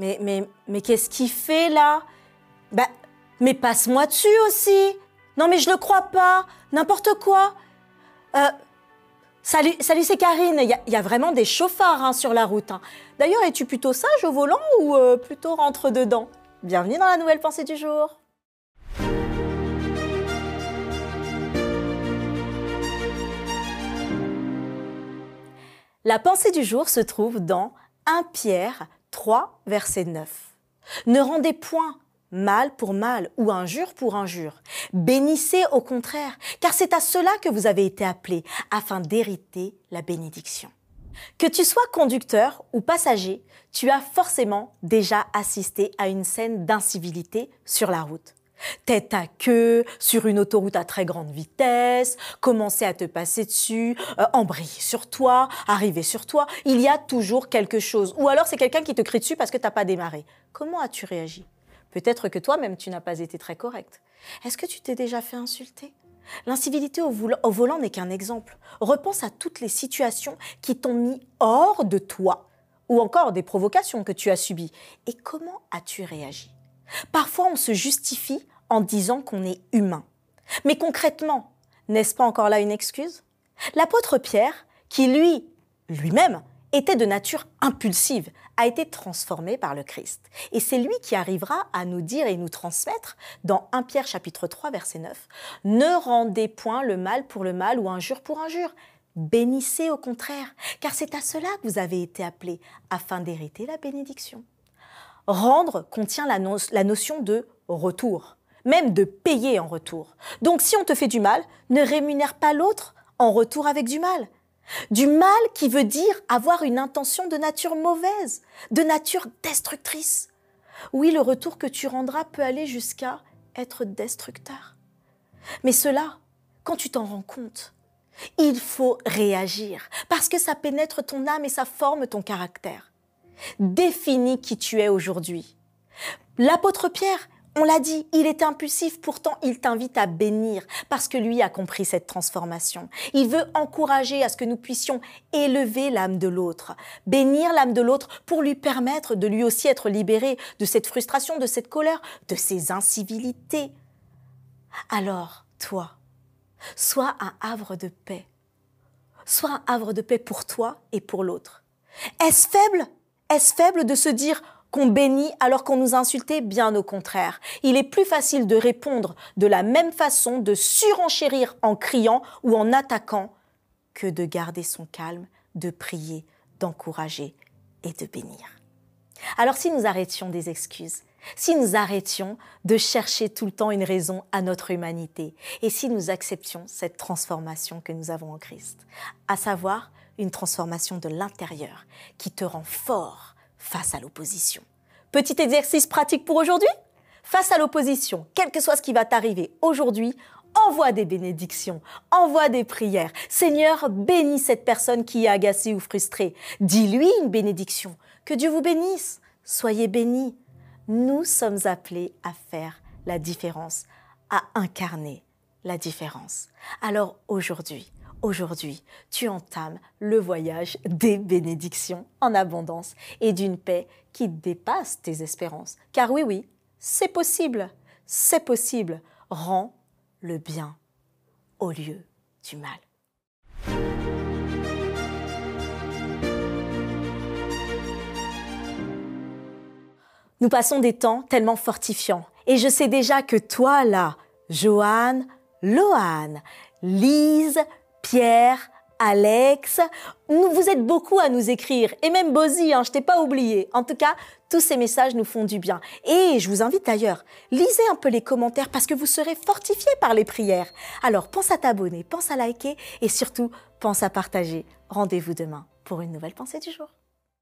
Mais, mais, qu'est-ce qu'il fait là? Bah, mais passe-moi dessus aussi Non mais je le crois pas N'importe quoi euh, Salut, salut c'est Karine. Il y, a vraiment des chauffards hein, sur la route. hein. D'ailleurs, es-tu plutôt sage au volant ou euh, plutôt rentre dedans? Bienvenue dans la nouvelle pensée du jour. La pensée du jour se trouve dans 1 Pierre 3, verset 9. Ne rendez point mal pour mal ou injure pour injure. Bénissez au contraire, car c'est à cela que vous avez été appelés, afin d'hériter la bénédiction. Que tu sois conducteur ou passager, tu as forcément déjà assisté à une scène d'incivilité sur la route. Tête à queue, sur une autoroute à très grande vitesse, commencer à te passer dessus, euh, embrayer sur toi, arriver sur toi, il y a toujours quelque chose. Ou alors c'est quelqu'un qui te crie dessus parce que t'as pas démarré. Comment as-tu réagi? Peut-être que toi-même tu n'as pas été très correct. Est-ce que tu t'es déjà fait insulter? L'incivilité au volant n'est qu'un exemple. Repense à toutes les situations qui t'ont mis hors de toi, ou encore des provocations que tu as subies. Et comment as-tu réagi? Parfois, on se justifie en disant qu'on est humain. Mais concrètement, n'est-ce pas encore là une excuse? L'apôtre Pierre, qui lui, lui-même, était de nature impulsive, a été transformé par le Christ. Et c'est lui qui arrivera à nous dire et nous transmettre dans 1 Pierre chapitre 3 verset 9, Ne rendez point le mal pour le mal ou injure pour injure. Bénissez au contraire, car c'est à cela que vous avez été appelés, afin d'hériter la bénédiction. Rendre contient la, no- la notion de retour, même de payer en retour. Donc si on te fait du mal, ne rémunère pas l'autre en retour avec du mal. Du mal qui veut dire avoir une intention de nature mauvaise, de nature destructrice. Oui, le retour que tu rendras peut aller jusqu'à être destructeur. Mais cela, quand tu t'en rends compte, il faut réagir parce que ça pénètre ton âme et ça forme ton caractère. Définis qui tu es aujourd'hui. L'apôtre Pierre, on l'a dit, il est impulsif, pourtant il t'invite à bénir parce que lui a compris cette transformation. Il veut encourager à ce que nous puissions élever l'âme de l'autre, bénir l'âme de l'autre pour lui permettre de lui aussi être libéré de cette frustration, de cette colère, de ces incivilités. Alors, toi, sois un havre de paix. Sois un havre de paix pour toi et pour l'autre. Est-ce faible? Est-ce faible de se dire qu'on bénit alors qu'on nous a insultés Bien au contraire. Il est plus facile de répondre de la même façon, de surenchérir en criant ou en attaquant, que de garder son calme, de prier, d'encourager et de bénir. Alors si nous arrêtions des excuses, si nous arrêtions de chercher tout le temps une raison à notre humanité, et si nous acceptions cette transformation que nous avons en Christ, à savoir une transformation de l'intérieur qui te rend fort face à l'opposition. Petit exercice pratique pour aujourd'hui Face à l'opposition, quel que soit ce qui va t'arriver aujourd'hui, envoie des bénédictions, envoie des prières. Seigneur, bénis cette personne qui est agacée ou frustrée. Dis-lui une bénédiction. Que Dieu vous bénisse. Soyez bénis. Nous sommes appelés à faire la différence, à incarner la différence. Alors aujourd'hui, aujourd'hui, tu entames le voyage des bénédictions en abondance et d'une paix qui dépasse tes espérances. Car oui, oui, c'est possible, c'est possible. Rends le bien au lieu du mal. Nous passons des temps tellement fortifiants. Et je sais déjà que toi, là, Joanne, Loane, Lise, Pierre, Alex, vous êtes beaucoup à nous écrire. Et même Bozy, hein, je t'ai pas oublié. En tout cas, tous ces messages nous font du bien. Et je vous invite d'ailleurs, lisez un peu les commentaires parce que vous serez fortifiés par les prières. Alors, pense à t'abonner, pense à liker et surtout, pense à partager. Rendez-vous demain pour une nouvelle pensée du jour.